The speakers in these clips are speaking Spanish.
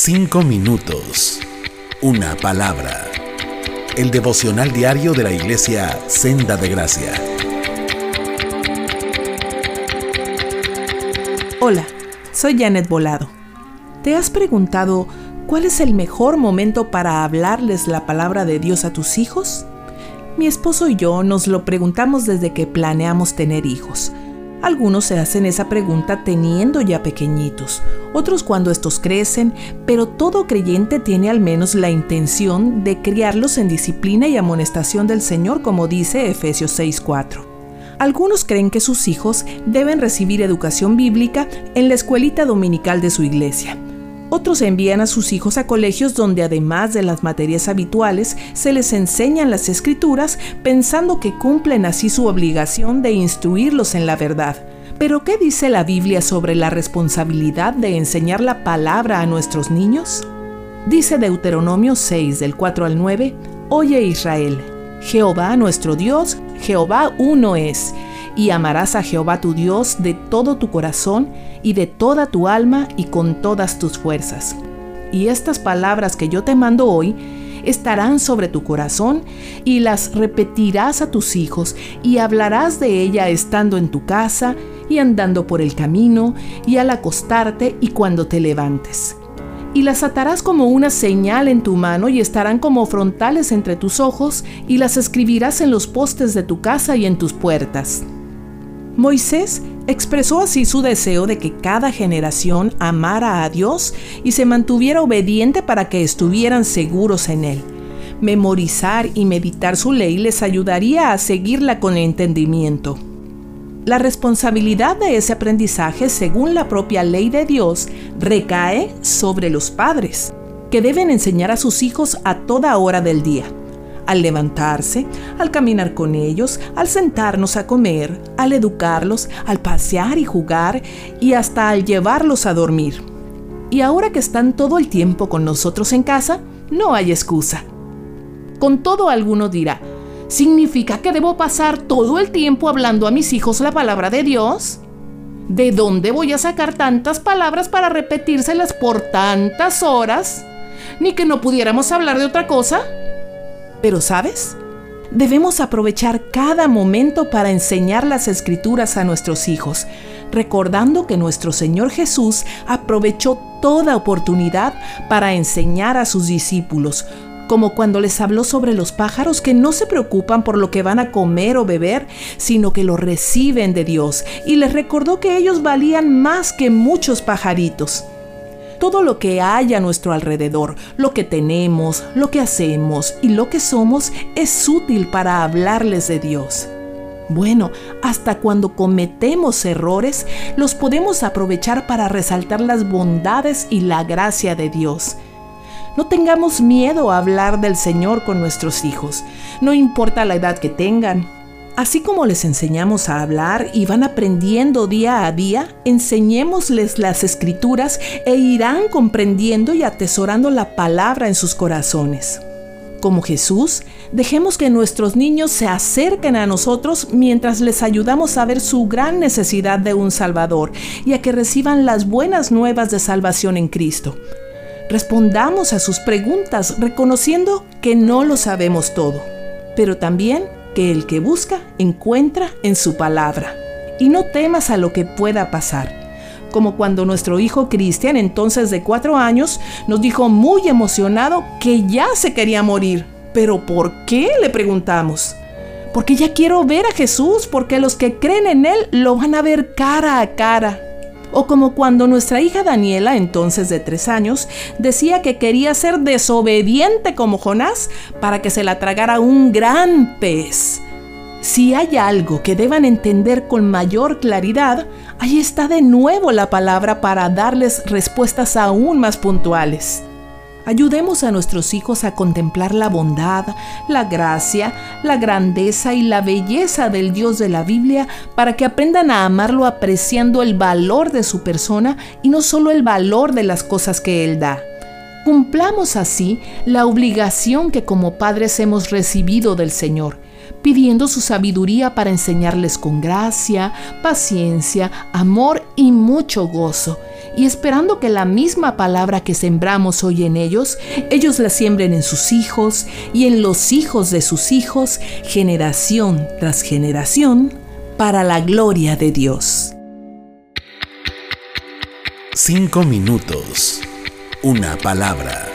Cinco minutos. Una palabra. El devocional diario de la iglesia Senda de Gracia. Hola, soy Janet Volado. ¿Te has preguntado cuál es el mejor momento para hablarles la palabra de Dios a tus hijos? Mi esposo y yo nos lo preguntamos desde que planeamos tener hijos. Algunos se hacen esa pregunta teniendo ya pequeñitos, otros cuando estos crecen, pero todo creyente tiene al menos la intención de criarlos en disciplina y amonestación del Señor, como dice Efesios 6:4. Algunos creen que sus hijos deben recibir educación bíblica en la escuelita dominical de su iglesia. Otros envían a sus hijos a colegios donde además de las materias habituales se les enseñan las escrituras pensando que cumplen así su obligación de instruirlos en la verdad. Pero ¿qué dice la Biblia sobre la responsabilidad de enseñar la palabra a nuestros niños? Dice Deuteronomio 6 del 4 al 9, Oye Israel, Jehová nuestro Dios, Jehová uno es y amarás a Jehová tu Dios de todo tu corazón y de toda tu alma y con todas tus fuerzas. Y estas palabras que yo te mando hoy estarán sobre tu corazón y las repetirás a tus hijos y hablarás de ella estando en tu casa y andando por el camino y al acostarte y cuando te levantes. Y las atarás como una señal en tu mano y estarán como frontales entre tus ojos y las escribirás en los postes de tu casa y en tus puertas. Moisés expresó así su deseo de que cada generación amara a Dios y se mantuviera obediente para que estuvieran seguros en Él. Memorizar y meditar su ley les ayudaría a seguirla con entendimiento. La responsabilidad de ese aprendizaje, según la propia ley de Dios, recae sobre los padres, que deben enseñar a sus hijos a toda hora del día al levantarse, al caminar con ellos, al sentarnos a comer, al educarlos, al pasear y jugar y hasta al llevarlos a dormir. Y ahora que están todo el tiempo con nosotros en casa, no hay excusa. Con todo alguno dirá, ¿significa que debo pasar todo el tiempo hablando a mis hijos la palabra de Dios? ¿De dónde voy a sacar tantas palabras para repetírselas por tantas horas? ¿Ni que no pudiéramos hablar de otra cosa? Pero ¿sabes? Debemos aprovechar cada momento para enseñar las escrituras a nuestros hijos, recordando que nuestro Señor Jesús aprovechó toda oportunidad para enseñar a sus discípulos, como cuando les habló sobre los pájaros que no se preocupan por lo que van a comer o beber, sino que lo reciben de Dios, y les recordó que ellos valían más que muchos pajaritos todo lo que hay a nuestro alrededor, lo que tenemos, lo que hacemos y lo que somos es útil para hablarles de Dios. Bueno, hasta cuando cometemos errores, los podemos aprovechar para resaltar las bondades y la gracia de Dios. No tengamos miedo a hablar del Señor con nuestros hijos, no importa la edad que tengan, Así como les enseñamos a hablar y van aprendiendo día a día, enseñémosles las escrituras e irán comprendiendo y atesorando la palabra en sus corazones. Como Jesús, dejemos que nuestros niños se acerquen a nosotros mientras les ayudamos a ver su gran necesidad de un Salvador y a que reciban las buenas nuevas de salvación en Cristo. Respondamos a sus preguntas reconociendo que no lo sabemos todo, pero también que el que busca encuentra en su palabra. Y no temas a lo que pueda pasar. Como cuando nuestro hijo Cristian, entonces de cuatro años, nos dijo muy emocionado que ya se quería morir. ¿Pero por qué? le preguntamos. Porque ya quiero ver a Jesús, porque los que creen en Él lo van a ver cara a cara. O como cuando nuestra hija Daniela, entonces de tres años, decía que quería ser desobediente como Jonás para que se la tragara un gran pez. Si hay algo que deban entender con mayor claridad, ahí está de nuevo la palabra para darles respuestas aún más puntuales. Ayudemos a nuestros hijos a contemplar la bondad, la gracia, la grandeza y la belleza del Dios de la Biblia para que aprendan a amarlo apreciando el valor de su persona y no solo el valor de las cosas que Él da. Cumplamos así la obligación que como padres hemos recibido del Señor, pidiendo su sabiduría para enseñarles con gracia, paciencia, amor y mucho gozo, y esperando que la misma palabra que sembramos hoy en ellos, ellos la siembren en sus hijos y en los hijos de sus hijos, generación tras generación, para la gloria de Dios. Cinco minutos. Una palabra.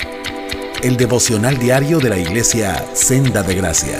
El devocional diario de la iglesia Senda de Gracia.